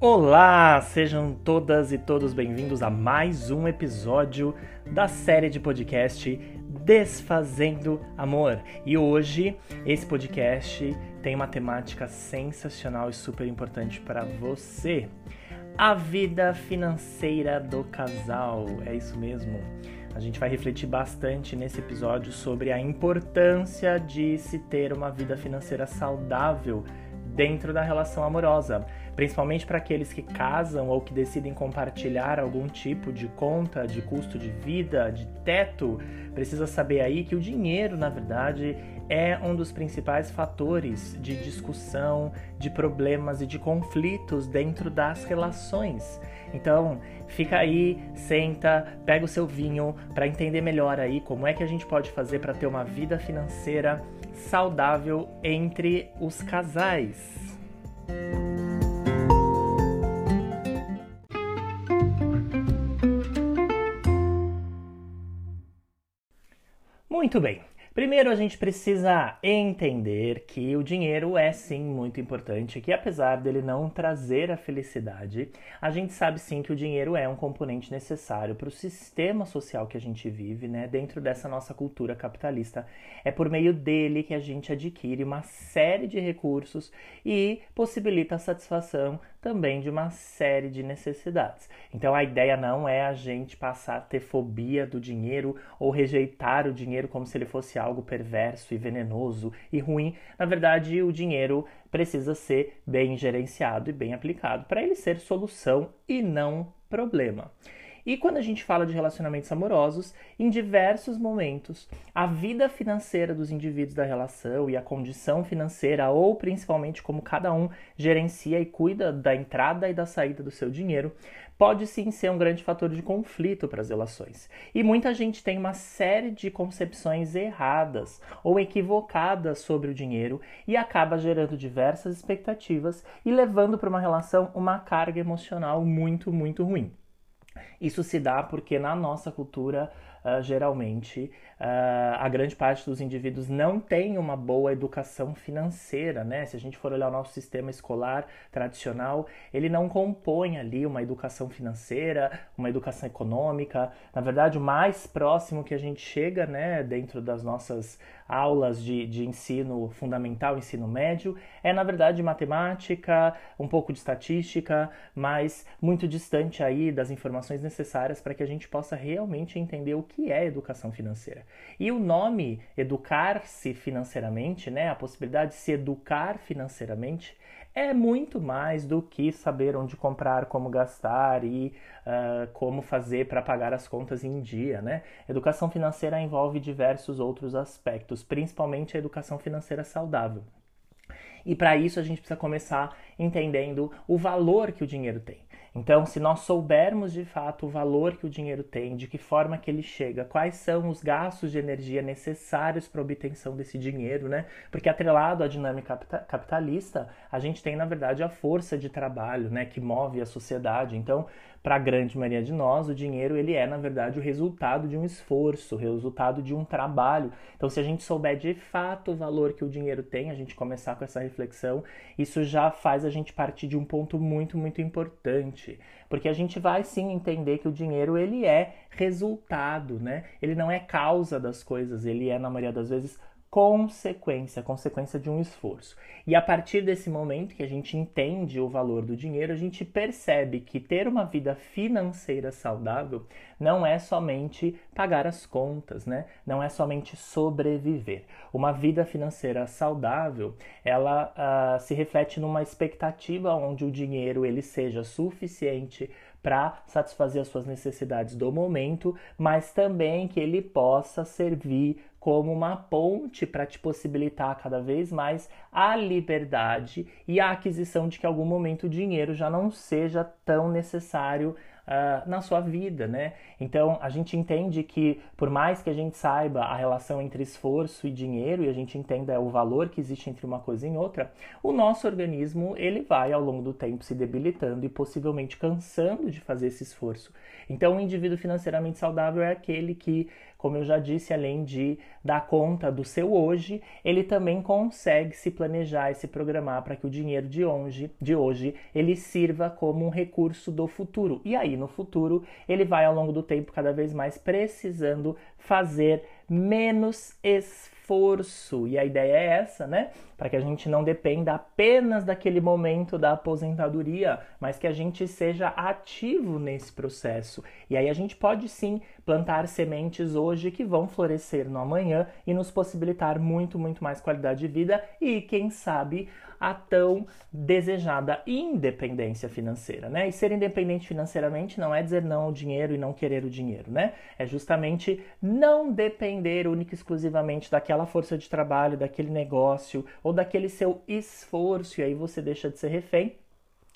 Olá, sejam todas e todos bem-vindos a mais um episódio da série de podcast Desfazendo Amor. E hoje esse podcast tem uma temática sensacional e super importante para você. A vida financeira do casal. É isso mesmo. A gente vai refletir bastante nesse episódio sobre a importância de se ter uma vida financeira saudável dentro da relação amorosa principalmente para aqueles que casam ou que decidem compartilhar algum tipo de conta, de custo de vida, de teto, precisa saber aí que o dinheiro, na verdade, é um dos principais fatores de discussão, de problemas e de conflitos dentro das relações. Então, fica aí, senta, pega o seu vinho para entender melhor aí como é que a gente pode fazer para ter uma vida financeira saudável entre os casais. Muito bem. Primeiro a gente precisa entender que o dinheiro é sim muito importante, que apesar dele não trazer a felicidade, a gente sabe sim que o dinheiro é um componente necessário para o sistema social que a gente vive, né, dentro dessa nossa cultura capitalista. É por meio dele que a gente adquire uma série de recursos e possibilita a satisfação também de uma série de necessidades. Então a ideia não é a gente passar a ter fobia do dinheiro ou rejeitar o dinheiro como se ele fosse algo perverso e venenoso e ruim. Na verdade, o dinheiro precisa ser bem gerenciado e bem aplicado para ele ser solução e não problema. E quando a gente fala de relacionamentos amorosos, em diversos momentos, a vida financeira dos indivíduos da relação e a condição financeira, ou principalmente como cada um gerencia e cuida da entrada e da saída do seu dinheiro, pode sim ser um grande fator de conflito para as relações. E muita gente tem uma série de concepções erradas ou equivocadas sobre o dinheiro e acaba gerando diversas expectativas e levando para uma relação uma carga emocional muito, muito ruim. Isso se dá porque na nossa cultura, uh, geralmente, uh, a grande parte dos indivíduos não tem uma boa educação financeira, né? Se a gente for olhar o nosso sistema escolar tradicional, ele não compõe ali uma educação financeira, uma educação econômica. Na verdade, o mais próximo que a gente chega, né, dentro das nossas aulas de, de ensino fundamental, ensino médio, é na verdade matemática, um pouco de estatística, mas muito distante aí das informações necessárias para que a gente possa realmente entender o que é educação financeira. E o nome educar-se financeiramente, né, a possibilidade de se educar financeiramente, é muito mais do que saber onde comprar, como gastar e uh, como fazer para pagar as contas em dia, né? Educação financeira envolve diversos outros aspectos, principalmente a educação financeira saudável. E para isso a gente precisa começar entendendo o valor que o dinheiro tem. Então, se nós soubermos de fato o valor que o dinheiro tem, de que forma que ele chega, quais são os gastos de energia necessários para a obtenção desse dinheiro, né? Porque atrelado à dinâmica capitalista, a gente tem na verdade a força de trabalho, né, que move a sociedade. Então, para a grande maioria de nós, o dinheiro ele é, na verdade, o resultado de um esforço, o resultado de um trabalho. Então, se a gente souber de fato o valor que o dinheiro tem, a gente começar com essa reflexão, isso já faz a gente partir de um ponto muito, muito importante. Porque a gente vai sim entender que o dinheiro ele é resultado, né? Ele não é causa das coisas, ele é, na maioria das vezes, consequência, consequência de um esforço. E a partir desse momento que a gente entende o valor do dinheiro, a gente percebe que ter uma vida financeira saudável não é somente pagar as contas, né? Não é somente sobreviver. Uma vida financeira saudável, ela uh, se reflete numa expectativa onde o dinheiro ele seja suficiente para satisfazer as suas necessidades do momento, mas também que ele possa servir como uma ponte para te possibilitar cada vez mais a liberdade e a aquisição de que em algum momento o dinheiro já não seja tão necessário uh, na sua vida, né? Então a gente entende que por mais que a gente saiba a relação entre esforço e dinheiro e a gente entenda o valor que existe entre uma coisa e outra, o nosso organismo ele vai ao longo do tempo se debilitando e possivelmente cansando de fazer esse esforço. Então o indivíduo financeiramente saudável é aquele que como eu já disse, além de dar conta do seu hoje, ele também consegue se planejar e se programar para que o dinheiro de hoje, de hoje ele sirva como um recurso do futuro. E aí, no futuro, ele vai ao longo do tempo cada vez mais precisando fazer menos esforço. E a ideia é essa, né? Para que a gente não dependa apenas daquele momento da aposentadoria, mas que a gente seja ativo nesse processo. E aí a gente pode sim plantar sementes hoje que vão florescer no amanhã e nos possibilitar muito, muito mais qualidade de vida e, quem sabe, a tão desejada independência financeira, né? E ser independente financeiramente não é dizer não ao dinheiro e não querer o dinheiro, né? É justamente não depender única e exclusivamente daquela força de trabalho, daquele negócio ou daquele seu esforço, e aí você deixa de ser refém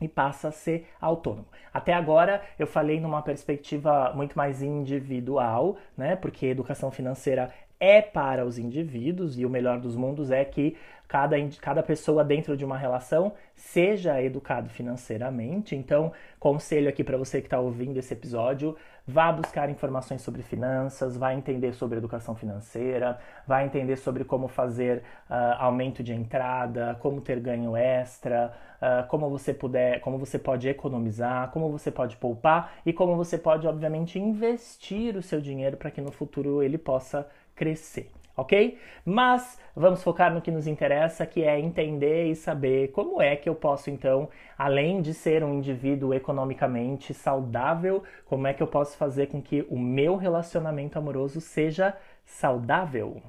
e passa a ser autônomo. Até agora eu falei numa perspectiva muito mais individual, né? Porque educação financeira é para os indivíduos e o melhor dos mundos é que cada, cada pessoa dentro de uma relação seja educado financeiramente. Então, conselho aqui para você que está ouvindo esse episódio: vá buscar informações sobre finanças, vá entender sobre educação financeira, vá entender sobre como fazer uh, aumento de entrada, como ter ganho extra, uh, como você puder, como você pode economizar, como você pode poupar e como você pode, obviamente, investir o seu dinheiro para que no futuro ele possa crescer, ok? Mas vamos focar no que nos interessa, que é entender e saber como é que eu posso, então, além de ser um indivíduo economicamente saudável, como é que eu posso fazer com que o meu relacionamento amoroso seja saudável.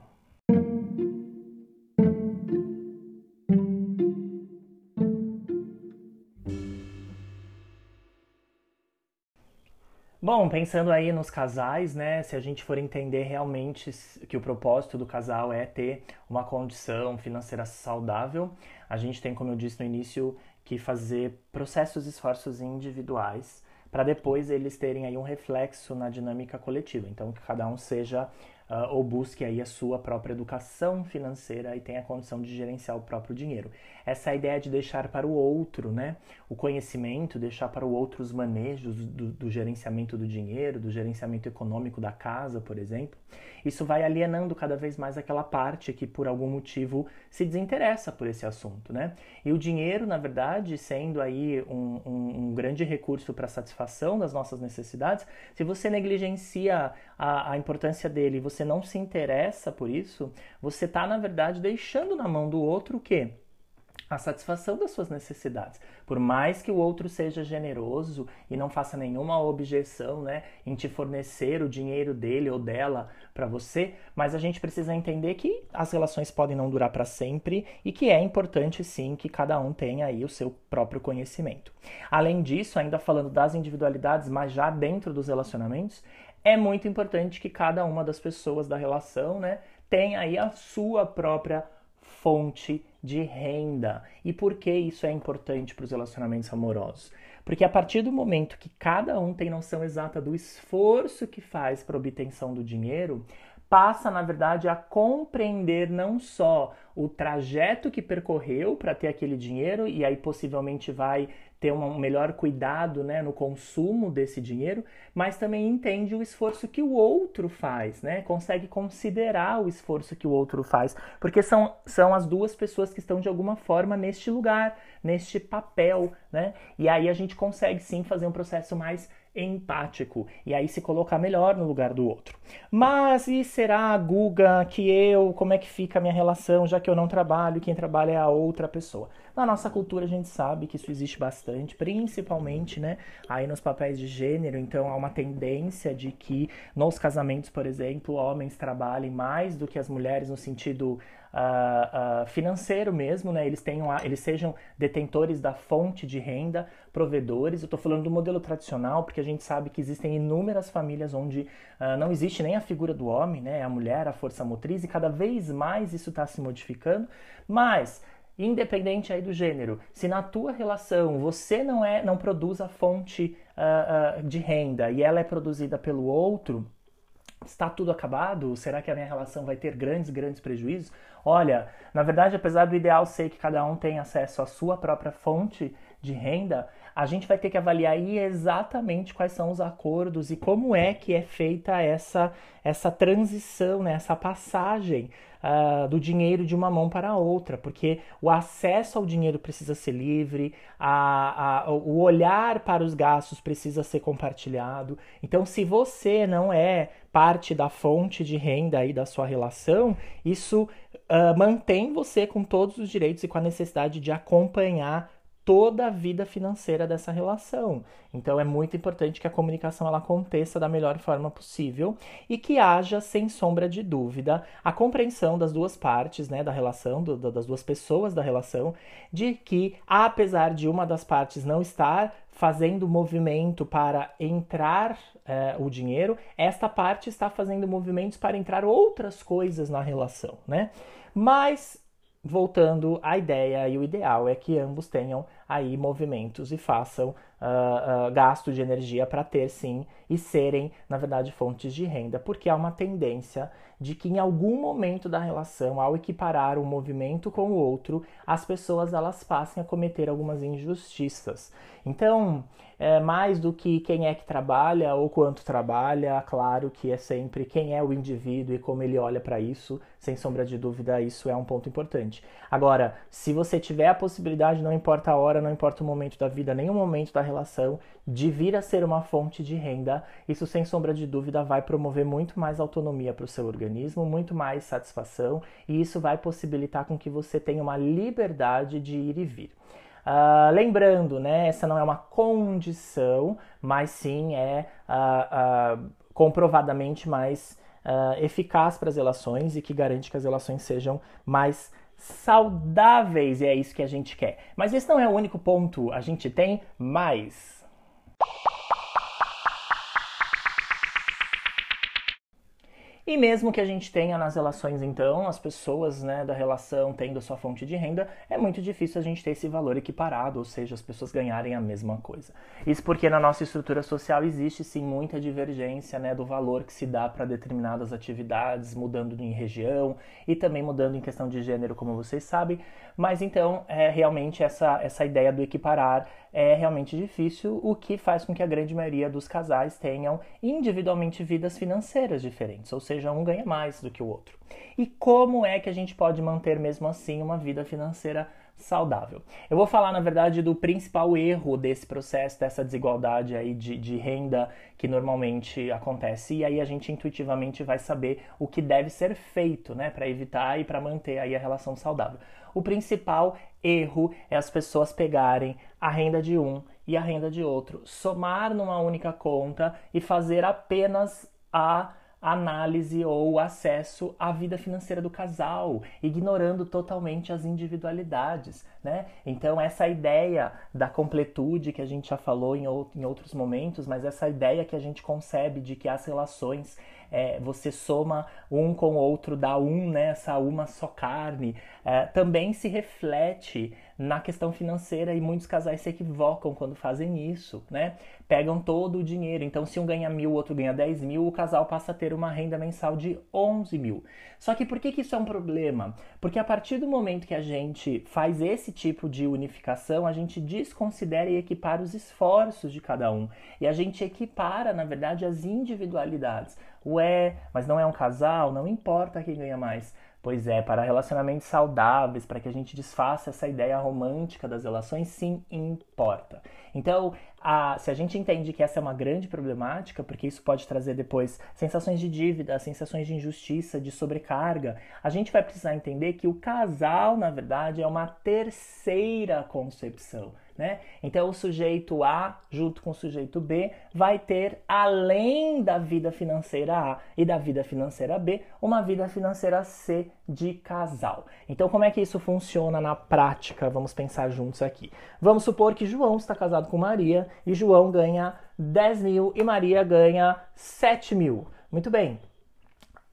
Bom, pensando aí nos casais, né? Se a gente for entender realmente que o propósito do casal é ter uma condição financeira saudável, a gente tem, como eu disse no início, que fazer processos e esforços individuais para depois eles terem aí um reflexo na dinâmica coletiva. Então, que cada um seja uh, ou busque aí a sua própria educação financeira e tenha a condição de gerenciar o próprio dinheiro. Essa é ideia de deixar para o outro, né? O conhecimento, deixar para o outro os manejos do, do gerenciamento do dinheiro, do gerenciamento econômico da casa, por exemplo. Isso vai alienando cada vez mais aquela parte que por algum motivo se desinteressa por esse assunto, né? E o dinheiro, na verdade, sendo aí um, um, um grande recurso para a satisfação das nossas necessidades, se você negligencia a, a importância dele, você não se interessa por isso, você está, na verdade, deixando na mão do outro o quê? a satisfação das suas necessidades. Por mais que o outro seja generoso e não faça nenhuma objeção né, em te fornecer o dinheiro dele ou dela para você, mas a gente precisa entender que as relações podem não durar para sempre e que é importante sim que cada um tenha aí o seu próprio conhecimento. Além disso, ainda falando das individualidades, mas já dentro dos relacionamentos, é muito importante que cada uma das pessoas da relação né, tenha aí a sua própria fonte de renda. E por que isso é importante para os relacionamentos amorosos? Porque a partir do momento que cada um tem noção exata do esforço que faz para a obtenção do dinheiro, passa, na verdade, a compreender não só o trajeto que percorreu para ter aquele dinheiro e aí possivelmente vai ter um melhor cuidado né, no consumo desse dinheiro, mas também entende o esforço que o outro faz, né? Consegue considerar o esforço que o outro faz, porque são, são as duas pessoas que estão de alguma forma neste lugar, neste papel, né? E aí a gente consegue sim fazer um processo mais empático e aí se colocar melhor no lugar do outro. Mas e será, Guga, que eu, como é que fica a minha relação, já que eu não trabalho, quem trabalha é a outra pessoa? Na nossa cultura a gente sabe que isso existe bastante, principalmente, né, aí nos papéis de gênero, então há uma tendência de que nos casamentos, por exemplo, homens trabalhem mais do que as mulheres no sentido uh, uh, financeiro mesmo, né? Eles tenham, eles sejam detentores da fonte de renda, provedores. Eu estou falando do modelo tradicional, porque a gente sabe que existem inúmeras famílias onde uh, não existe nem a figura do homem, né? A mulher, a força motriz, e cada vez mais isso está se modificando. Mas independente aí do gênero, se na tua relação você não é, não produz a fonte uh, uh, de renda e ela é produzida pelo outro, está tudo acabado? Será que a minha relação vai ter grandes, grandes prejuízos? Olha, na verdade, apesar do ideal ser que cada um tenha acesso à sua própria fonte de renda, a gente vai ter que avaliar aí exatamente quais são os acordos e como é que é feita essa, essa transição, né, essa passagem uh, do dinheiro de uma mão para a outra, porque o acesso ao dinheiro precisa ser livre, a, a, o olhar para os gastos precisa ser compartilhado. Então, se você não é parte da fonte de renda aí da sua relação, isso uh, mantém você com todos os direitos e com a necessidade de acompanhar toda a vida financeira dessa relação. Então é muito importante que a comunicação ela aconteça da melhor forma possível e que haja, sem sombra de dúvida, a compreensão das duas partes, né, da relação, do, das duas pessoas da relação, de que apesar de uma das partes não estar fazendo movimento para entrar eh, o dinheiro, esta parte está fazendo movimentos para entrar outras coisas na relação, né? Mas voltando à ideia e o ideal é que ambos tenham aí movimentos e façam uh, uh, gasto de energia para ter sim e serem, na verdade, fontes de renda, porque há uma tendência de que em algum momento da relação, ao equiparar um movimento com o outro, as pessoas elas passem a cometer algumas injustiças. Então, é, mais do que quem é que trabalha ou quanto trabalha, claro que é sempre quem é o indivíduo e como ele olha para isso, sem sombra de dúvida, isso é um ponto importante. Agora, se você tiver a possibilidade, não importa a hora, não importa o momento da vida, nem o momento da relação, de vir a ser uma fonte de renda, isso sem sombra de dúvida vai promover muito mais autonomia para o seu organismo, muito mais satisfação, e isso vai possibilitar com que você tenha uma liberdade de ir e vir. Uh, lembrando, né, essa não é uma condição, mas sim é uh, uh, comprovadamente mais eficaz para as relações e que garante que as relações sejam mais saudáveis, e é isso que a gente quer. Mas esse não é o único ponto, a gente tem mais. E mesmo que a gente tenha nas relações, então, as pessoas né, da relação tendo sua fonte de renda, é muito difícil a gente ter esse valor equiparado, ou seja, as pessoas ganharem a mesma coisa. Isso porque na nossa estrutura social existe sim muita divergência né, do valor que se dá para determinadas atividades, mudando em região e também mudando em questão de gênero, como vocês sabem. Mas então, é realmente essa, essa ideia do equiparar é realmente difícil, o que faz com que a grande maioria dos casais tenham individualmente vidas financeiras diferentes, ou seja, um ganha mais do que o outro. E como é que a gente pode manter mesmo assim uma vida financeira saudável. Eu vou falar, na verdade, do principal erro desse processo, dessa desigualdade aí de, de renda que normalmente acontece. E aí a gente intuitivamente vai saber o que deve ser feito, né, para evitar e para manter aí a relação saudável. O principal erro é as pessoas pegarem a renda de um e a renda de outro, somar numa única conta e fazer apenas a análise ou acesso à vida financeira do casal, ignorando totalmente as individualidades, né? Então essa ideia da completude que a gente já falou em, em outros momentos, mas essa ideia que a gente concebe de que as relações é, você soma um com o outro, dá um, né, essa uma só carne, é, também se reflete na questão financeira e muitos casais se equivocam quando fazem isso, né? Pegam todo o dinheiro. Então, se um ganha mil, o outro ganha 10 mil, o casal passa a ter uma renda mensal de 11 mil. Só que por que, que isso é um problema? Porque a partir do momento que a gente faz esse tipo de unificação, a gente desconsidera e equipara os esforços de cada um. E a gente equipara, na verdade, as individualidades. Ué, mas não é um casal? Não importa quem ganha mais. Pois é, para relacionamentos saudáveis, para que a gente desfaça essa ideia romântica das relações, sim, importa. Então, a, se a gente entende que essa é uma grande problemática, porque isso pode trazer depois sensações de dívida, sensações de injustiça, de sobrecarga, a gente vai precisar entender que o casal, na verdade, é uma terceira concepção né? Então o sujeito A junto com o sujeito B vai ter além da vida financeira A e da vida financeira B, uma vida financeira C de casal. Então como é que isso funciona na prática? Vamos pensar juntos aqui. Vamos supor que João está casado com Maria e João ganha 10 mil e Maria ganha 7 mil. Muito bem,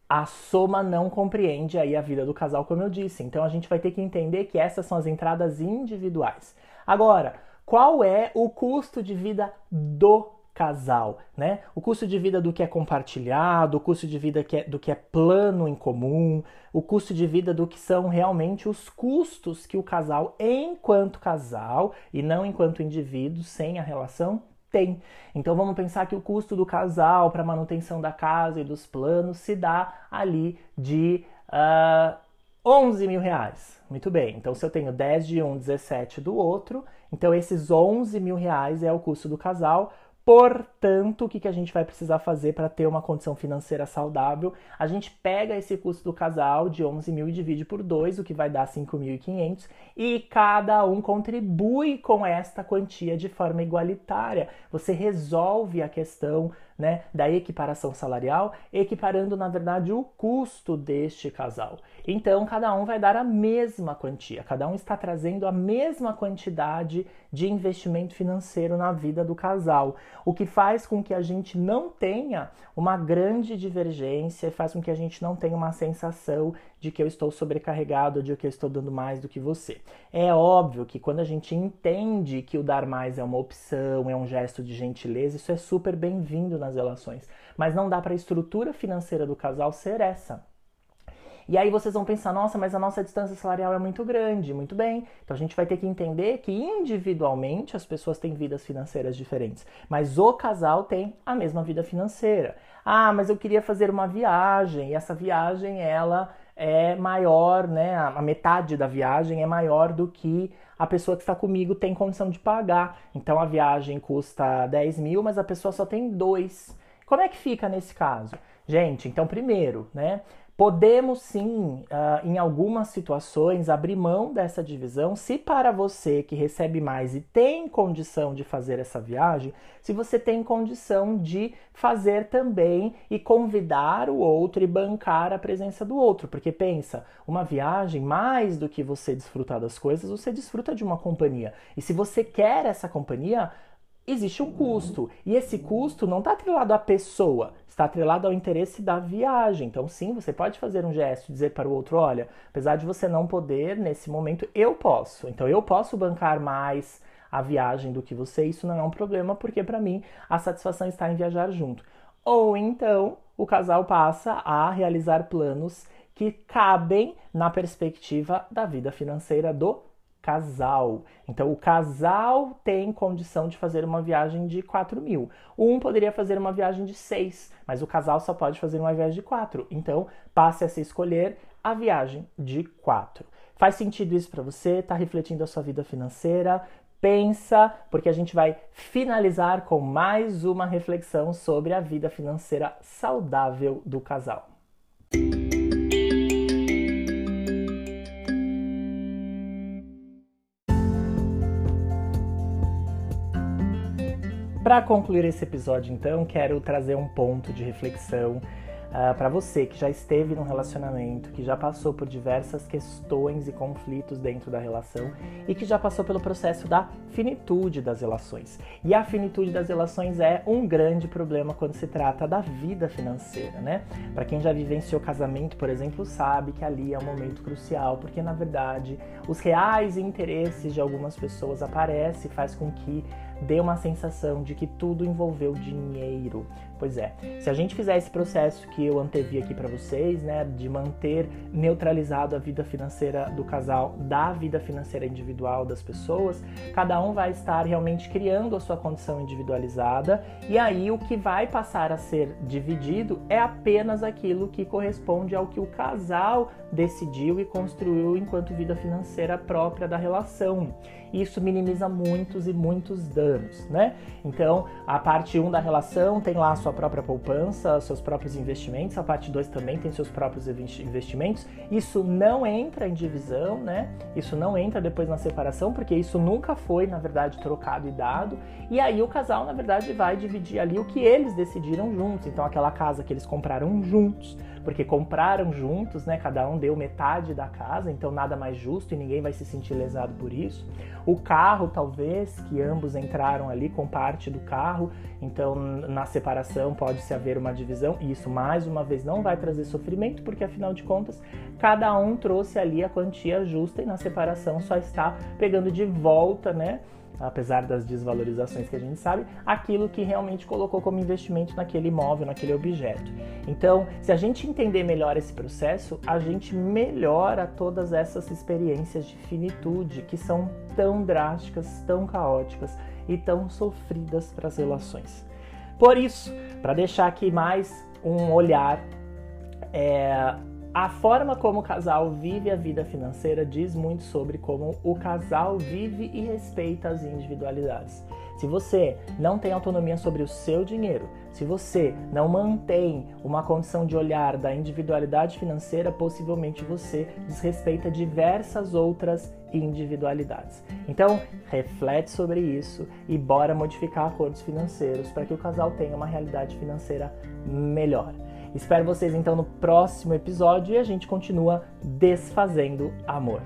a soma não compreende aí a vida do casal, como eu disse. Então a gente vai ter que entender que essas são as entradas individuais. Agora, qual é o custo de vida do casal, né? O custo de vida do que é compartilhado, o custo de vida que é, do que é plano em comum, o custo de vida do que são realmente os custos que o casal, enquanto casal e não enquanto indivíduo, sem a relação, tem. Então vamos pensar que o custo do casal para manutenção da casa e dos planos se dá ali de uh, 11 mil reais. Muito bem, então se eu tenho 10 de um, 17 do outro, então esses 11 mil reais é o custo do casal Portanto, o que, que a gente vai precisar fazer para ter uma condição financeira saudável? A gente pega esse custo do casal de 11 mil e divide por 2, o que vai dar 5.500, e cada um contribui com esta quantia de forma igualitária. Você resolve a questão né, da equiparação salarial, equiparando, na verdade, o custo deste casal. Então, cada um vai dar a mesma quantia, cada um está trazendo a mesma quantidade de investimento financeiro na vida do casal, o que faz com que a gente não tenha uma grande divergência e faz com que a gente não tenha uma sensação de que eu estou sobrecarregado, de que eu estou dando mais do que você. É óbvio que quando a gente entende que o dar mais é uma opção, é um gesto de gentileza, isso é super bem-vindo nas relações. Mas não dá para a estrutura financeira do casal ser essa. E aí vocês vão pensar, nossa, mas a nossa distância salarial é muito grande. Muito bem. Então a gente vai ter que entender que individualmente as pessoas têm vidas financeiras diferentes, mas o casal tem a mesma vida financeira. Ah, mas eu queria fazer uma viagem e essa viagem ela é maior, né? A metade da viagem é maior do que a pessoa que está comigo tem condição de pagar. Então a viagem custa 10 mil, mas a pessoa só tem dois. Como é que fica nesse caso? Gente, então primeiro, né? Podemos sim, uh, em algumas situações, abrir mão dessa divisão se para você que recebe mais e tem condição de fazer essa viagem, se você tem condição de fazer também e convidar o outro e bancar a presença do outro. Porque pensa, uma viagem, mais do que você desfrutar das coisas, você desfruta de uma companhia. E se você quer essa companhia, existe um custo. E esse custo não está atrelado à pessoa, está atrelado ao interesse da viagem. Então, sim, você pode fazer um gesto, dizer para o outro: olha, apesar de você não poder nesse momento, eu posso. Então, eu posso bancar mais a viagem do que você. Isso não é um problema, porque para mim a satisfação está em viajar junto. Ou então, o casal passa a realizar planos que cabem na perspectiva da vida financeira do casal. Então, o casal tem condição de fazer uma viagem de 4 mil. Um poderia fazer uma viagem de 6, mas o casal só pode fazer uma viagem de 4. Então, passe a se escolher a viagem de 4. Faz sentido isso para você? Está refletindo a sua vida financeira? Pensa, porque a gente vai finalizar com mais uma reflexão sobre a vida financeira saudável do casal. Para concluir esse episódio, então, quero trazer um ponto de reflexão uh, ah, para você que já esteve num relacionamento, que já passou por diversas questões e conflitos dentro da relação e que já passou pelo processo da finitude das relações. E a finitude das relações é um grande problema quando se trata da vida financeira, né? Para quem já vivenciou casamento, por exemplo, sabe que ali é um momento crucial, porque na verdade os reais interesses de algumas pessoas aparecem e faz com que dê uma sensação de que tudo envolveu dinheiro. Pois é, se a gente fizer esse processo que eu antevi aqui para vocês, né, de manter neutralizado a vida financeira do casal da vida financeira individual das pessoas, cada um vai estar realmente criando a sua condição individualizada e aí o que vai passar a ser dividido é apenas aquilo que corresponde ao que o casal decidiu e construiu enquanto vida financeira própria da relação. Isso minimiza muitos e muitos danos, né? Então, a parte 1 um da relação tem lá a sua própria poupança, seus próprios investimentos, a parte 2 também tem seus próprios investimentos. Isso não entra em divisão, né? Isso não entra depois na separação, porque isso nunca foi, na verdade, trocado e dado. E aí o casal, na verdade, vai dividir ali o que eles decidiram juntos. Então, aquela casa que eles compraram juntos porque compraram juntos, né? Cada um deu metade da casa, então nada mais justo e ninguém vai se sentir lesado por isso. O carro, talvez, que ambos entraram ali com parte do carro, então na separação pode-se haver uma divisão, e isso mais uma vez não vai trazer sofrimento, porque afinal de contas, cada um trouxe ali a quantia justa e na separação só está pegando de volta, né? Apesar das desvalorizações que a gente sabe, aquilo que realmente colocou como investimento naquele imóvel, naquele objeto. Então, se a gente entender melhor esse processo, a gente melhora todas essas experiências de finitude que são tão drásticas, tão caóticas e tão sofridas para as relações. Por isso, para deixar aqui mais um olhar, é, a forma como o casal vive a vida financeira diz muito sobre como o casal vive e respeita as individualidades. Se você não tem autonomia sobre o seu dinheiro, se você não mantém uma condição de olhar da individualidade financeira, possivelmente você desrespeita diversas outras individualidades. Então, reflete sobre isso e bora modificar acordos financeiros para que o casal tenha uma realidade financeira melhor. Espero vocês então no próximo episódio e a gente continua desfazendo amor.